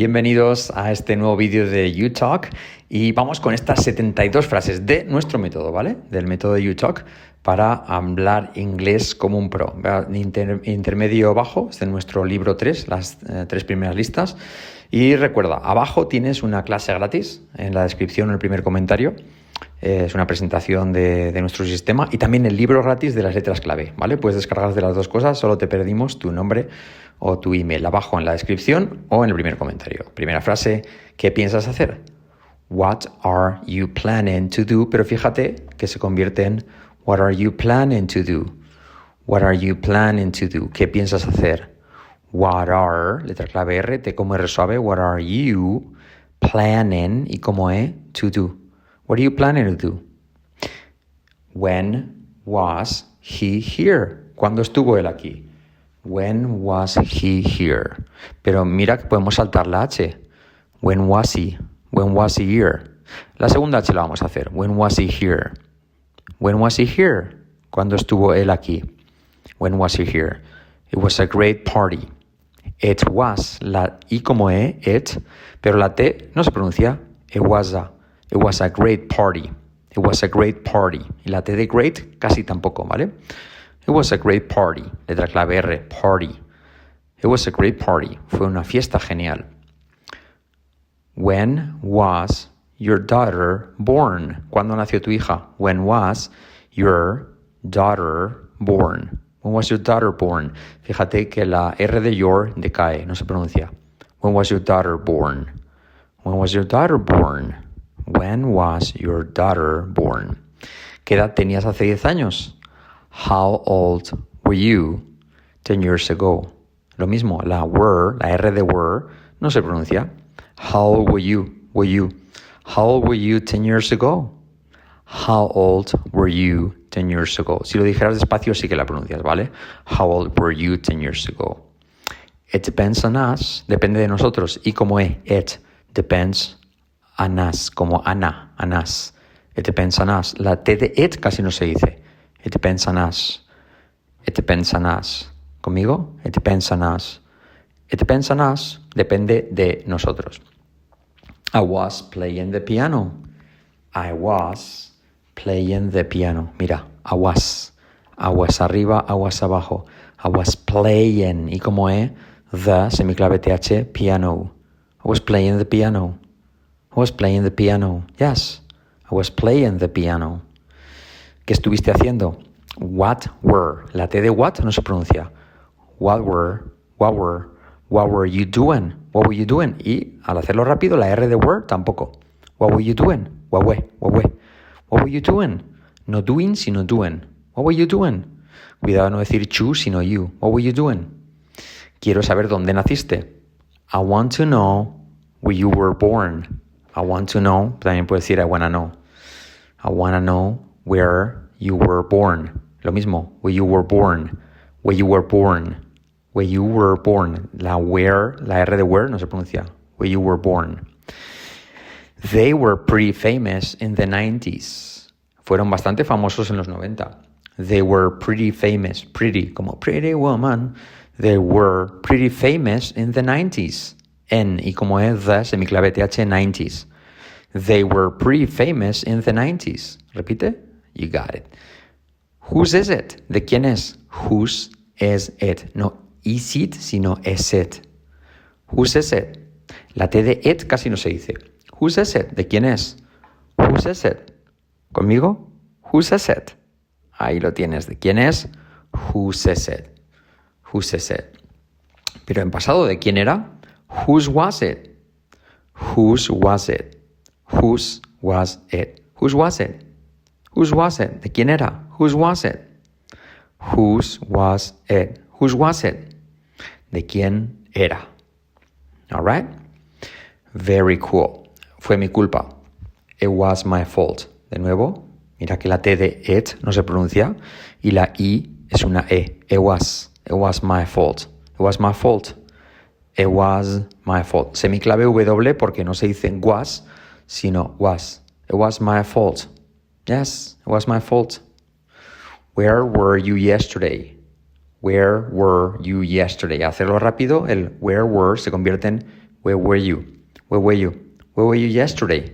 Bienvenidos a este nuevo vídeo de UTalk y vamos con estas 72 frases de nuestro método, ¿vale? Del método de UTalk para hablar inglés como un pro. intermedio bajo, es de nuestro libro 3, las eh, tres primeras listas. Y recuerda, abajo tienes una clase gratis en la descripción en el primer comentario. Eh, es una presentación de, nuestro sistema y también el libro gratis de las letras clave, ¿vale? Puedes descargar de las dos cosas, solo te pedimos tu nombre o tu email abajo en la descripción o en el primer comentario. Primera frase, ¿qué piensas hacer? What are you planning to do? Pero fíjate que se convierte en What are you planning to do? What are you planning to do? ¿Qué piensas hacer? What are, letra clave R, T como R suave, what are you planning y como E, to do? What are you planning to do? When was he here? ¿Cuándo estuvo él aquí? When was he here? Pero mira que podemos saltar la H. When was he? When was he here? La segunda H la vamos a hacer. When was he here? When was he here? ¿Cuándo estuvo él aquí? When was he here? It was a great party. It was, la I como E, it, pero la T no se pronuncia. It was a. It was a great party. It was a great party. Y la T de great casi tampoco, ¿vale? It was a great party. Letra clave R, party. It was a great party. Fue una fiesta genial. When was your daughter born? ¿Cuándo nació tu hija? When was your daughter born? When was your daughter born? Fíjate que la R de your decae, no se pronuncia. When was your daughter born? When was your daughter born? When was your daughter born? ¿Qué edad tenías hace 10 años? How old were you 10 years ago? Lo mismo, la were, la R de were, no se pronuncia. How old were you? Were you? How old were you 10 years ago? How old were you 10 years ago? Si lo dijeras despacio sí que la pronuncias, ¿vale? How old were you 10 years ago? It depends on us, depende de nosotros. Y como E, it depends on us, como Ana, on us. La T de it casi no se dice. On us. ¿Conmigo? It depends on us. It depends on us. Depende de nosotros. I was playing the piano. I was playing the piano. Mira, I was. Was arriba, was abajo. I was playing. Y como E, the, semiclave TH, piano. I was playing the piano. I was playing the piano. Yes, I was playing the piano. ¿Qué estuviste haciendo? What were. La T de what no se pronuncia. What were, what were, what were you doing? What were you doing? Y al hacerlo rápido, la R de were tampoco. What were you doing? What were, what were, what were you doing? No doing, sino doing. What were you doing? Cuidado no decir you, sino you. What were you doing? Quiero saber dónde naciste. I want to know where you were born. I want to know, también puedo decir I wanna know. I wanna know where you were born. Lo mismo, where you were born, where you were born, where you were born. La where, la R de where no se pronuncia. Where you were born. They were pretty famous in the 90s. Fueron bastante famosos en los 90. They were pretty famous, pretty, como pretty woman. They were pretty famous in the 90s. Y como es the, semiclave TH, 90s. They were pretty famous in the 90s. Repite. You got it. Whose is it? ¿De quién es? Whose is it? No is it, sino is it. Whose is it? La T de it casi no se dice. Whose is it? ¿De quién es? Whose is it? ¿Conmigo? Whose is it? Ahí lo tienes. ¿De quién es? Whose is it? Whose is it? Pero en pasado, ¿de quién era? Whose was it? Whose was it? Whose was it? Whose was it? Whose was it? ¿De quién era? Whose was it? Whose was it? Whose was it? ¿De quién era? All right? Very cool. Fue mi culpa. It was my fault. De nuevo, mira que la T de it no se pronuncia y la I es una E. It was. It was my fault. It was my fault. It was my fault. Semiclave W porque no se dice was, sino was. It was my fault. Yes, it was my fault. Where were you yesterday? Where were you yesterday? Hacerlo rápido, el where were se convierte en Where were you? Where were you? Where were you yesterday?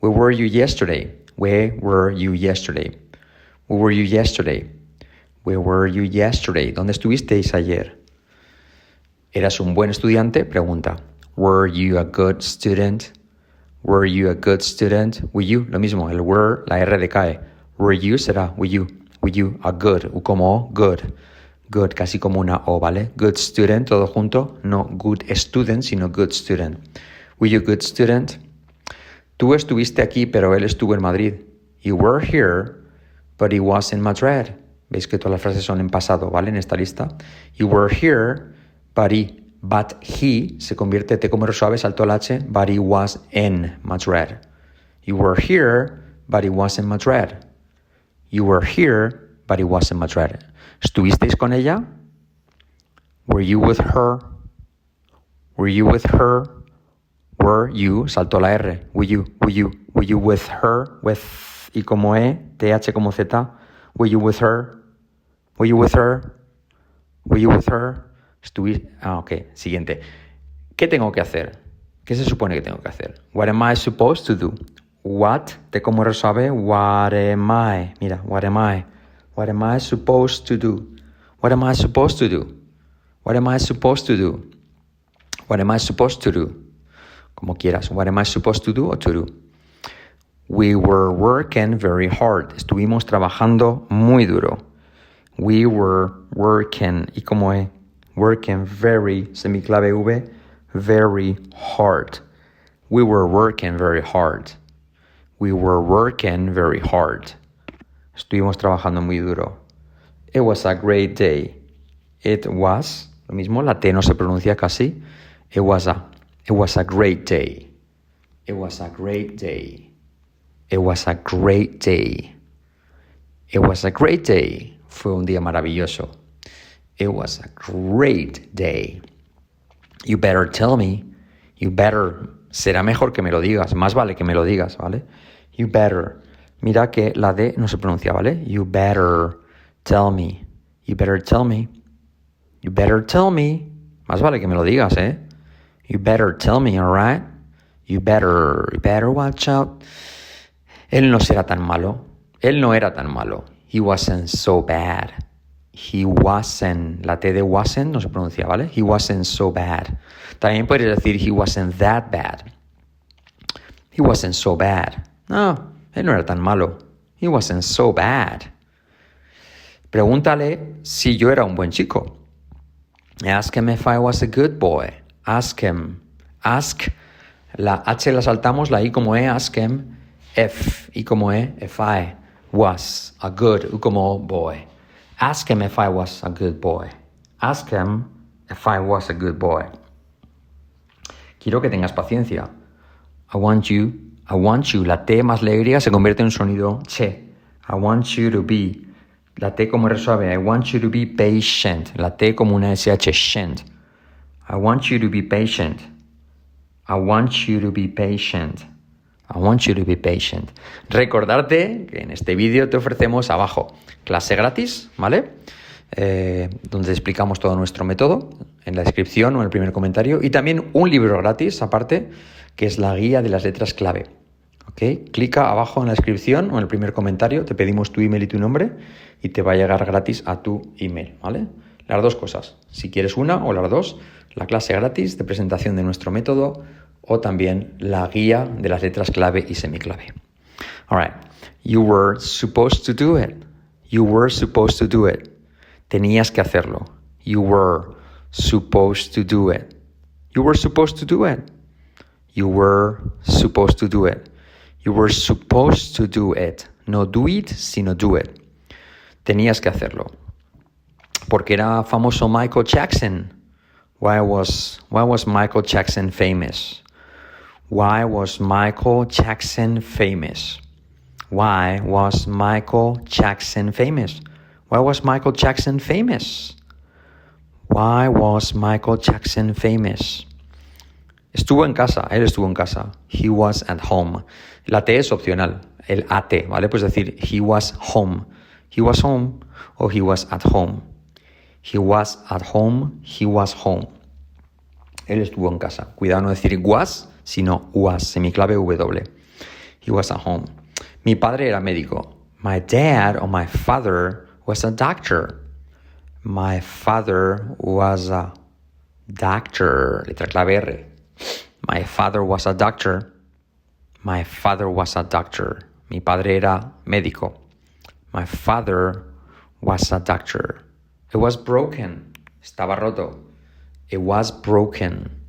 Where were you yesterday? Where were you yesterday? Where were you yesterday? Where were you yesterday? ¿Dónde estuvisteis ayer? ¿Eras un buen estudiante? Pregunta. Were you a good student? Were you a good student? Were you, lo mismo, el were, la R decae. Were you será were you. Were you a good, u como good. Good, casi como una O, ¿vale? Good student, todo junto. No good student, sino good student. Were you a good student? Tú estuviste aquí, pero él estuvo en Madrid. You were here, but he was in Madrid. Veis que todas las frases son en pasado, ¿vale? En esta lista. You were here, but he, se convierte T como suave, saltó el H, but he was in Madrid. You were here, but he was in Madrid. You were here, but he was in Madrid. ¿Estuvisteis con ella? Were you with her? Were you with her? Were you, saltó la R. Were you, were you, were you with her? With, y como E, TH como Z. Were you with her? Were you with her? Were you with her? Estuviste. Ah, ok. Siguiente. ¿Qué tengo que hacer? ¿Qué se supone que tengo que hacer? What am I supposed to do? What, te como resuave, what am I? Mira, what am I? What am I supposed to do? What am I supposed to do? What am I supposed to do? What am I supposed to do? Como quieras. What am I supposed to do or to do? We were working very hard. Estuvimos trabajando muy duro. We were working, y como es, working very, semiclave V, very hard. We were working very hard. We were working very hard. Estuvimos trabajando muy duro. It was a great day. It was, lo mismo, la T no se pronuncia casi. It was a, it was a great day. It was a great day. It was a great day. It was a great day. Fue un día maravilloso. It was a great day. You better tell me. You better. Será mejor que me lo digas. Más vale que me lo digas, ¿vale? You better. Mira que la D no se pronuncia, ¿vale? You better tell me. You better tell me. You better tell me. Más vale que me lo digas, ¿eh? You better tell me, alright? You better, you better watch out. Él no será tan malo. Él no era tan malo. He wasn't so bad. He wasn't. La T de wasn't no se pronuncia, ¿vale? He wasn't so bad. También puedes decir he wasn't that bad. He wasn't so bad. No, él no era tan malo. He wasn't so bad. Pregúntale si yo era un buen chico. Ask him if I was a good boy. Ask him. Ask. La H la saltamos, la I como E, ask him. If, I como E, if I was a good como boy. Ask him if I was a good boy. Ask him if I was a good boy. Quiero que tengas paciencia. I want you, I want you. La T más la se convierte en un sonido che. I want you to be. La T como resuave. I want you to be patient. La T como una SH, shent. I want you to be patient. I want you to be patient. I want you to be patient. Recordarte que en este vídeo te ofrecemos abajo clase gratis, ¿vale? Eh, donde explicamos todo nuestro método en la descripción o en el primer comentario y también un libro gratis aparte que es la guía de las letras clave. ¿Ok? Clica abajo en la descripción o en el primer comentario, te pedimos tu email y tu nombre y te va a llegar gratis a tu email, ¿vale? Las dos cosas, si quieres una o las dos, la clase gratis de presentación de nuestro método o también la guía de las letras clave y semiclave. All right. You were supposed to do it. You were supposed to do it. Tenías que hacerlo. You were supposed to do it. You were supposed to do it. You were supposed to do it. You were supposed to do it. No do it, sino do it. Tenías que hacerlo. Porque era famoso Michael Jackson. Why was, why was Michael Jackson famous? Why was Michael Jackson famous? Why was Michael Jackson famous? Why was Michael Jackson famous? Why was Michael Jackson famous? Estuvo en casa, él estuvo en casa. He was at home. La T es opcional, el AT, ¿vale? Puedes decir he was home. He was home o he was at home. He was at home, he was home. Él estuvo en casa. Cuidado no decir was, sino was, semiclave W. He was at home. Mi padre era médico. My dad or my father was a doctor. My father was a doctor. Letra clave R. My father was a doctor. My father was a doctor. Mi padre era médico. My father was a doctor. It was broken. Estaba roto. It was broken.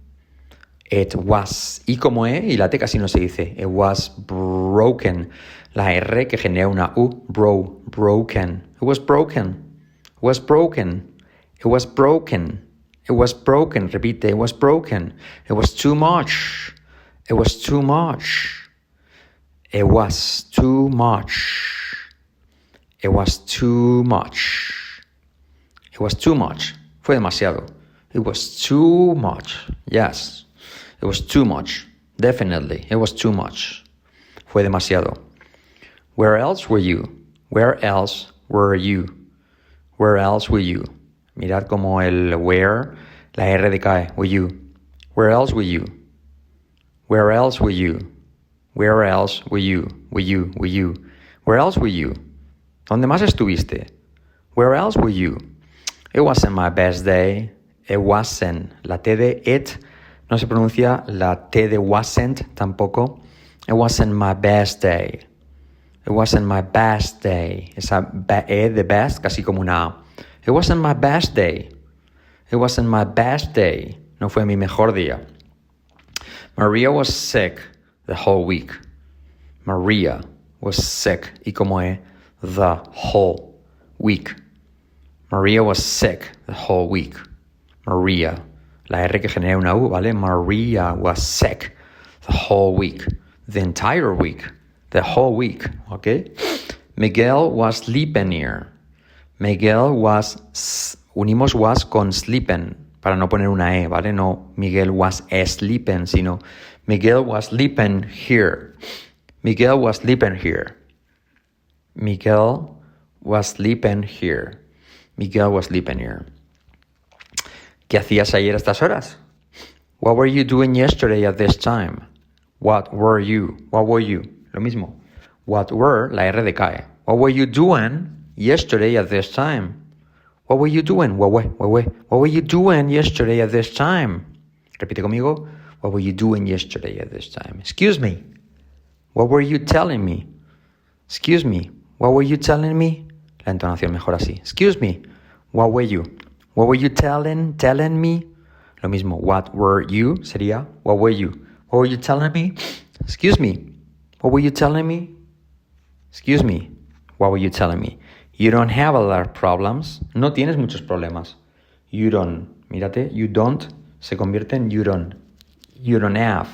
It was. Y como E y la T casi no se dice. It was broken. La R que genera una U. Bro. Broken. It was broken. It was broken. It was broken. It was broken. Repite. It was broken. It was too much. It was too much. It was too much. It was too much. It was too much. Fue demasiado. It was too much. Yes. It was too much. Definitely. It was too much. Fue demasiado. Where else were you? Where else were you? Where else were you? Mirad como el where, la R decae. Were you? Where else were you? Where else were you? Where else were you? Were you? Were you? Where else were you? ¿Dónde más estuviste? Where else were you? It wasn't my best day. It wasn't. La T de it no se pronuncia. La T de wasn't tampoco. It wasn't my best day. It wasn't my best day. Esa E de best casi como una A. It wasn't my best day. It wasn't my best day. No fue mi mejor día. Maria was sick the whole week. Maria was sick. Y como E, the whole week. Maria was sick the whole week. Maria. La R que genera una U, ¿vale? Maria was sick the whole week. The entire week. The whole week, ¿ok? Miguel was sleeping here. Miguel was, unimos was con sleeping, para no poner una E, ¿vale? No Miguel was sleeping, sino Miguel was sleeping here. Miguel was sleeping here. Miguel was sleeping here. Miguel was sleeping here. ¿Qué hacías ayer a estas horas? What were you doing yesterday at this time? What were you? What were you? Lo mismo. What were, la R decae. What were you doing yesterday at this time? What were you doing? What were, what were, what were you doing yesterday at this time? Repite conmigo. What were you doing yesterday at this time? Excuse me. What were you telling me? Excuse me. What were you telling me? La entonación mejor así. Excuse me. What were you? What were you telling, telling me? Lo mismo. What were you sería what were you? What were you telling me? Excuse me. What were you telling me? Excuse me. What were you telling me? You don't have a lot of problems. No tienes muchos problemas. You don't. Mírate. You don't se convierte en you don't. You don't have.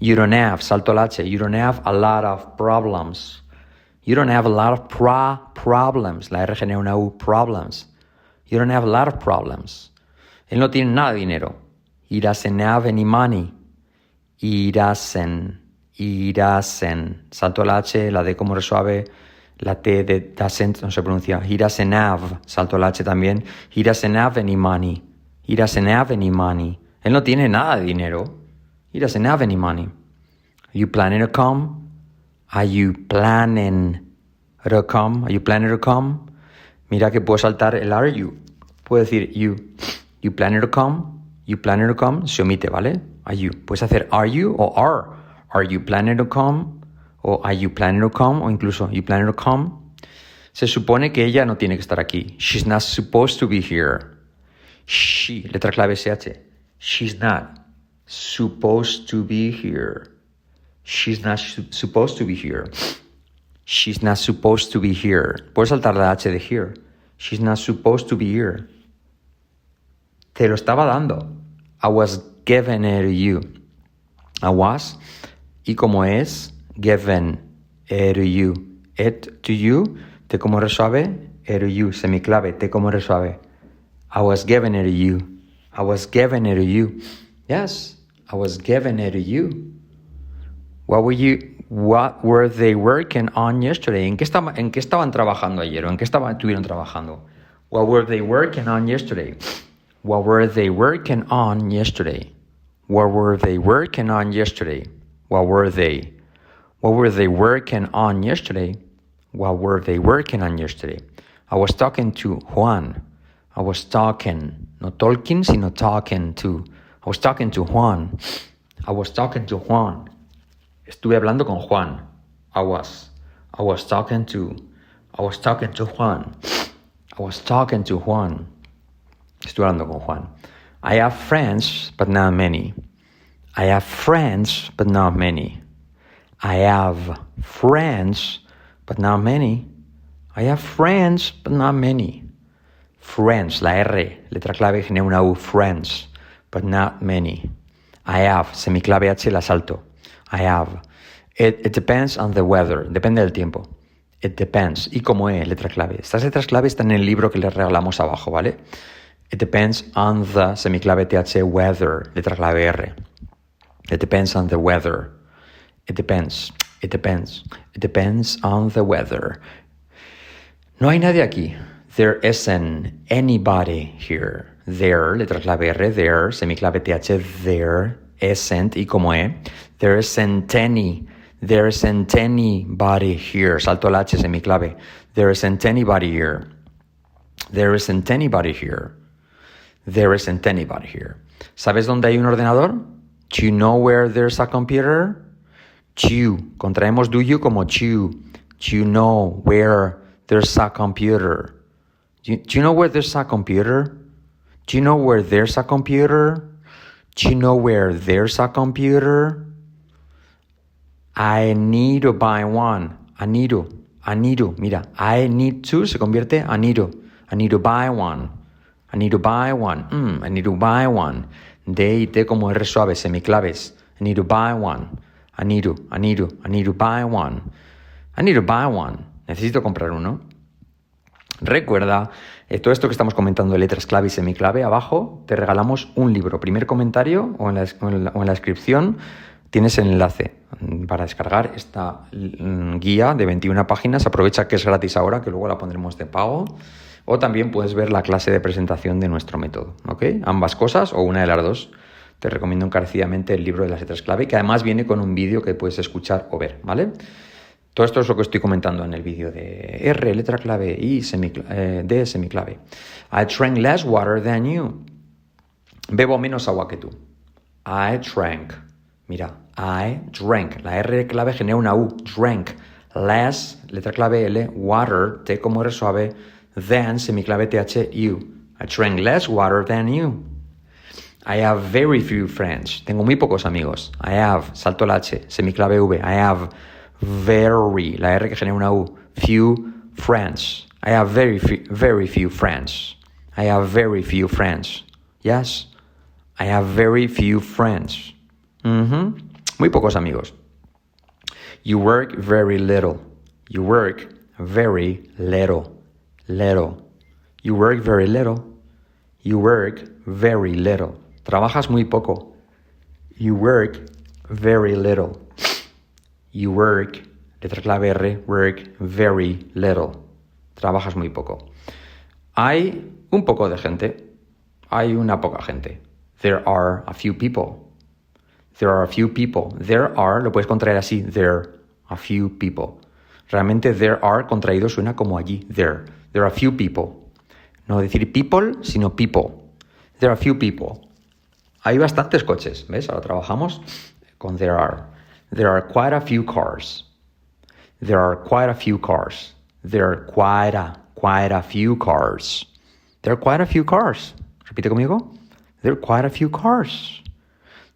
You don't have. Salto H. You don't have a lot of problems. You don't have a lot of pro problems. La R genera una U. Problems. You don't have a lot of problems. Él no tiene nada de dinero. He doesn't have any money. He doesn't. He doesn't. Salto el H, la D como resuave. La T de doesn't no se pronuncia. He doesn't have. Salto el H también. He doesn't have any money. He doesn't have any money. Él no tiene nada de dinero. He doesn't have any money. Are you planning to come? Are you planning to come? Are you planning to come? Mira que puedo saltar el are you. Puedo decir you. You planning to come? You planning to come? Se omite, ¿vale? Are you. Puedes hacer are you o are. Are you planning to come? O are you planning to come? O incluso you planning to come? Se supone que ella no tiene que estar aquí. She's not supposed to be here. She, letra clave SH. She's not supposed to be here. She's not su supposed to be here. She's not supposed to be here. Puedes saltar la H de here. She's not supposed to be here. Te lo estaba dando. I was giving it to you. I was. Y como es, given it to you. It to you. Te como resuave. It to you. Semiclave. Te como resuave. I was giving it to you. I was giving it to you. Yes, I was giving it to you. What were you what were they working on yesterday? ¿En qué, estaba, ¿En qué estaban trabajando ayer? ¿O en qué estaban, estuvieron trabajando? What were they working on yesterday? What were they working on yesterday? What were they working on yesterday? What were they? What were they working on yesterday? What were they working on yesterday? I was talking to Juan. I was talking, no talking, sino talking to. I was talking to Juan. I was talking to Juan. Estuve hablando con Juan. I was. I was talking to. I was talking to Juan. I was talking to Juan. Estuve hablando con Juan. I have friends, but not many. I have friends, but not many. I have friends, but not many. I have friends, but not many. Friends, la R, letra clave, genera una U, friends, but not many. I have, semiclave H, la salto. I have. It, depends on the weather, depende del tiempo. It depends. Y como es, letra clave. Estas letras clave están en el libro que les regalamos abajo, ¿vale? It depends on the semiclave TH weather, letra clave R. It depends on the weather. It depends. It depends. It depends on the weather. No hay nadie aquí. There isn't anybody here. There, letra clave R, there, semiclave TH, there, isn't, y como E. There isn't any. There isn't anybody here. Salto el H, semiclave. There isn't anybody here. There isn't anybody here. There isn't anybody here. ¿Sabes dónde hay un ordenador? Do you know where there's a computer? Do. Contraemos do you como do. Do you know where there's a computer? Do you, do you know where there's a computer? Do you know where there's a computer? Do you know where there's a computer? I need to buy one. I need to. I need to. Mira, I need to se convierte a need to. I need to buy one. I need to buy one. Mm, I need to buy one. D y T como R suave, semiclaves. I need to buy one. I need to, I need to, I need to buy one. I need to buy one. Necesito comprar uno. Recuerda, todo esto que estamos comentando de letras clave y semiclave, abajo te regalamos un libro. Primer comentario o en la descripción tienes el enlace para descargar esta mm, guía de 21 páginas. Aprovecha que es gratis ahora, que luego la pondremos de pago. O también puedes ver la clase de presentación de nuestro método. ¿ok? Ambas cosas o una de las dos. Te recomiendo encarecidamente el libro de las letras clave, que además viene con un vídeo que puedes escuchar o ver. ¿vale? Todo esto es lo que estoy comentando en el vídeo de R, letra clave, y eh, D, semiclave. I drank less water than you. Bebo menos agua que tú. I drank. Mira, I drank. La R clave genera una U. Drank. Less, letra clave L, water, T como R suave, than, semiclave TH, you. I drank less water than you. I have very few friends. Tengo muy pocos amigos. I have, salto la H, semiclave V. I have very, la R que genera una U, few friends. I have very few, very few friends. I have very few friends. Yes, I have very few friends. Muy pocos amigos. You work very little. You work very little. Little. You work very little. You work very little. Trabajas muy poco. You work very little. You work, letra clave R, work very little. Trabajas muy poco. Hay un poco de gente. Hay una poca gente. There are a few people. There are a few people. There are, lo puedes contraer así. There, a few people. Realmente there are contraído suena como allí. There. There are a few people. No decir people, sino people. There are a few people. Hay bastantes coches. ¿Ves? Ahora trabajamos con there are. There are quite a few cars. There are quite a few cars. There are quite a, quite a few cars. There are quite a few cars. Repite conmigo. There are quite a few cars.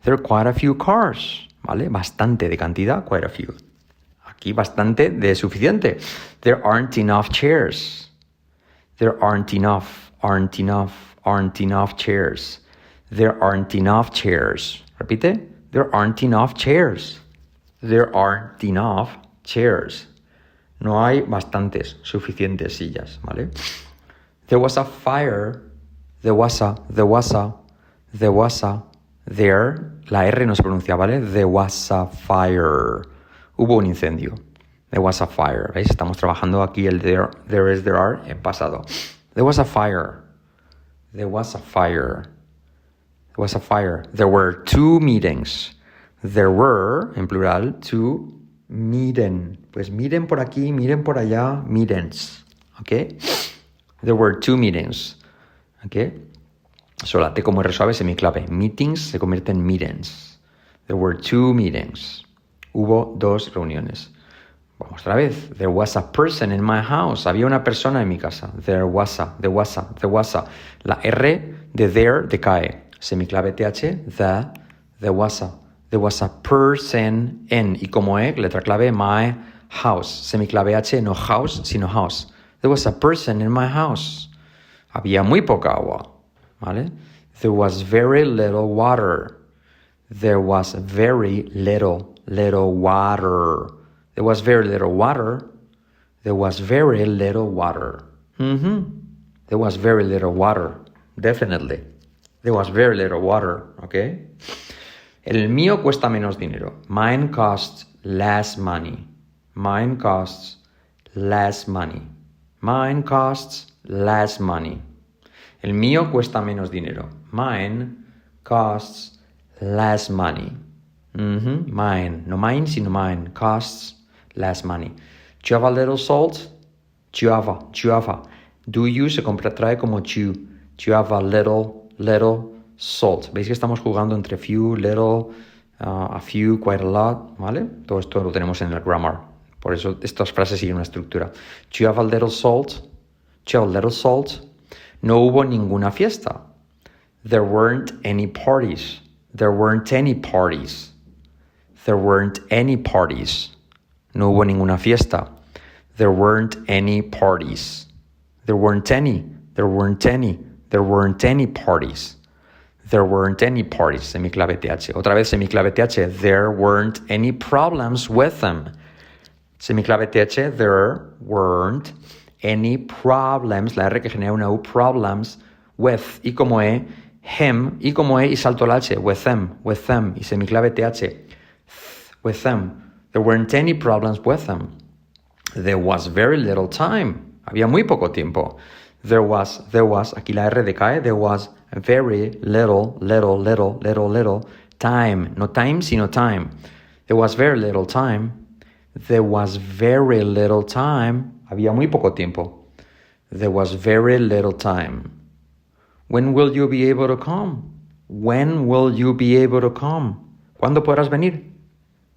There are quite a few cars. ¿Vale? Bastante de cantidad, quite a few. Aquí bastante de suficiente. There aren't enough chairs. There aren't enough, aren't enough, aren't enough chairs. There aren't enough chairs. Repite. There aren't enough chairs. There aren't enough chairs. No hay bastantes, suficientes sillas, ¿vale? There was a fire. There was a, there was a, there was a, there. La R no se pronuncia, ¿vale? There was a fire. Hubo un incendio. There was a fire. ¿Veis? Estamos trabajando aquí el there, there is, there are en pasado. There was a fire. There was a fire. There was a fire. There were two meetings. There were, en plural, two meetings. Pues miren por aquí, miren por allá, meetings. ¿Ok? There were two meetings. ¿Ok? Solo la T como R suave semiclave. Meetings se convierte en meetings. There were two meetings. Hubo dos reuniones. Vamos otra vez. There was a person in my house. Había una persona en mi casa. There was a, there was a, there was a. La R de there decae. Semiclave TH, the, there was a. There was a person in. Y como E, letra clave, my house. Semiclave H, no house, sino house. There was a person in my house. Había muy poca agua. ¿Vale? There was very little water. There was very little, little water. There was very little water. There was very little water. Mm-hmm. There was very little water. Definitely. There was very little water. Okay? El mío cuesta menos dinero. Mine costs less money. Mine costs less money. Mine costs less money. El mío cuesta menos dinero. Mine costs less money. Mine. No mine, sino mine. Costs less money. Do you have a little salt? Do you have a, do you have a. Do you se trae como do. Do you have a little, little salt? ¿Veis que estamos jugando entre few, little, uh, a few, quite a lot? ¿Vale? Todo esto lo tenemos en el grammar. Por eso estas frases siguen una estructura. Do you have a little salt? Do you have a little salt? No hubo ninguna fiesta. There weren't any parties. There weren't any parties. There weren't any parties. No hubo ninguna fiesta. There weren't any parties. There weren't any. There weren't any. There weren't any parties. There weren't any parties. Semiclave TH. Otra vez semiclave TH. There weren't any problems with them. Semiclave TH. There weren't any problems. La R que genera una U. Problems with. Y como E. Him. Y como E y salto la H. With them. With them. Y semiclave TH. With them. There weren't any problems with them. There was very little time. Había muy poco tiempo. There was, there was, aquí la R decae, there was very little, little, little, little, little time. No time, sino time. There was very little time. There was very little time. Había muy poco tiempo. There was very little time. When will you be able to come? When will you be able to come? ¿Cuándo podrás venir?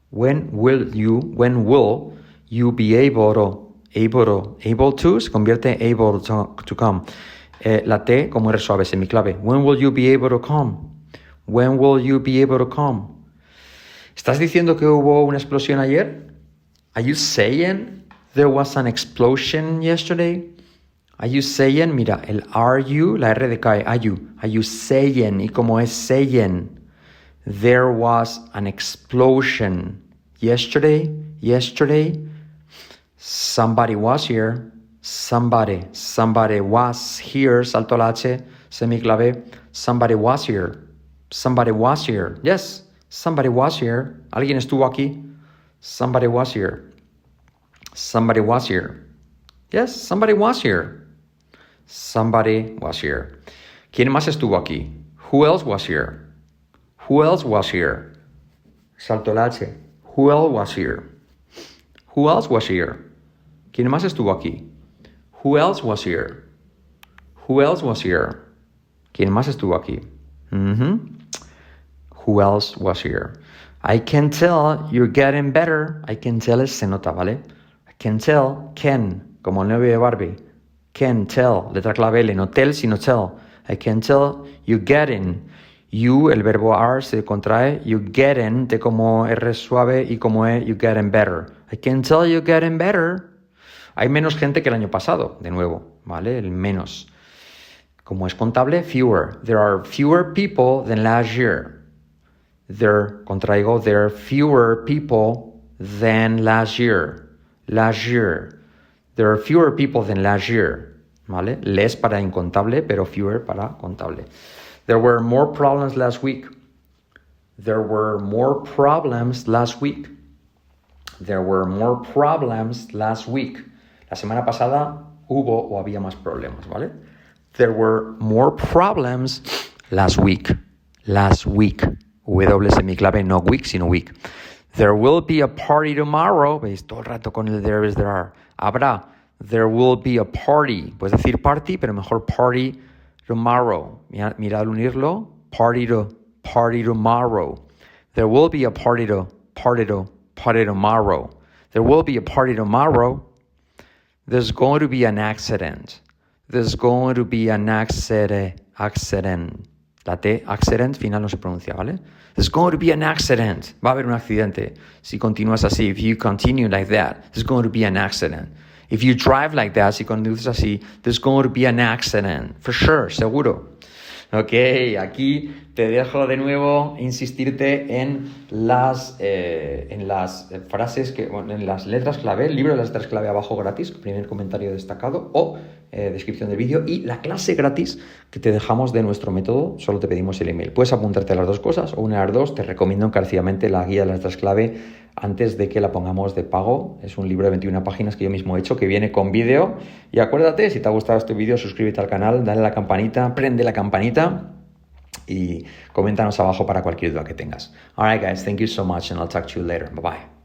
When will you, when will you be able to, able to, able to, se convierte able to, come. Eh, la T como R suave, semiclave. When will you be able to come? When will you be able to come? ¿Estás diciendo que hubo una explosión ayer? Are you saying there was an explosion yesterday? Are you saying, mira, el are you, la R decae, are you, are you saying, y como es saying, there was an explosion yesterday. Yesterday, somebody was here. Somebody, somebody was here. Salto la H, semiclave. Somebody was here. Somebody was here. Yes, somebody was here. Alguien estuvo aquí. Somebody was here. Somebody was here. Yes, somebody was here. Somebody was here. ¿Quién más estuvo aquí? Who else was here? Who else was here? Salto la H. Who else was here? Who else was here? ¿Quién más estuvo aquí? Who else was here? Who else was here? ¿Quién más estuvo aquí? Mm -hmm. Who else was here? I can tell you're getting better. I can tell es se nota, ¿vale? Can tell, can, como el novio de Barbie. Can tell, letra clave L, no tell, sino tell. I can tell you're getting You, el verbo are se contrae. You getting, de como R suave y como E, you getting better. I can tell you getting better. Hay menos gente que el año pasado, de nuevo, ¿vale? El menos. Como es contable, fewer. There are fewer people than last year. There, contraigo, there are fewer people than last year. Last year. There are fewer people than last year. ¿Vale? Less para incontable, pero fewer para contable. There were more problems last week. There were more problems last week. There were more problems last week. La semana pasada hubo o había más problemas, ¿vale? There were more problems last week. last week. W semiclave, no week, sino week. There will be a party tomorrow. ¿Veis? Todo el rato con el there is, there are. Habrá. There will be a party. Puedes decir party, pero mejor party tomorrow. Mira, mira al unirlo. Party to, party tomorrow. There will be a party to, party to, party tomorrow. There will be a party tomorrow. There's going to be an accident. There's going to be an accident. Accident. La T, accident, final no se pronuncia, ¿vale? There's going to be an accident. Va a haber un accidente. Si continúas así, if you continue like that, there's going to be an accident. If you drive like that, si conduces así, there's going to be an accident. For sure, seguro. Ok, aquí te dejo de nuevo insistirte en las, eh, en las frases, que, en las letras clave, el libro de las letras clave abajo gratis, primer comentario destacado, o eh, descripción del vídeo, y la clase gratis que te dejamos de nuestro método, solo te pedimos el email. Puedes apuntarte a las dos cosas, o una de las dos, te recomiendo encarecidamente la guía de las letras clave antes de que la pongamos de pago. Es un libro de 21 páginas que yo mismo he hecho, que viene con vídeo. Y acuérdate, si te ha gustado este vídeo, suscríbete al canal, dale a la campanita, prende la campanita y coméntanos abajo para cualquier duda que tengas. Alright guys, thank you so much and I'll talk to you later. Bye bye.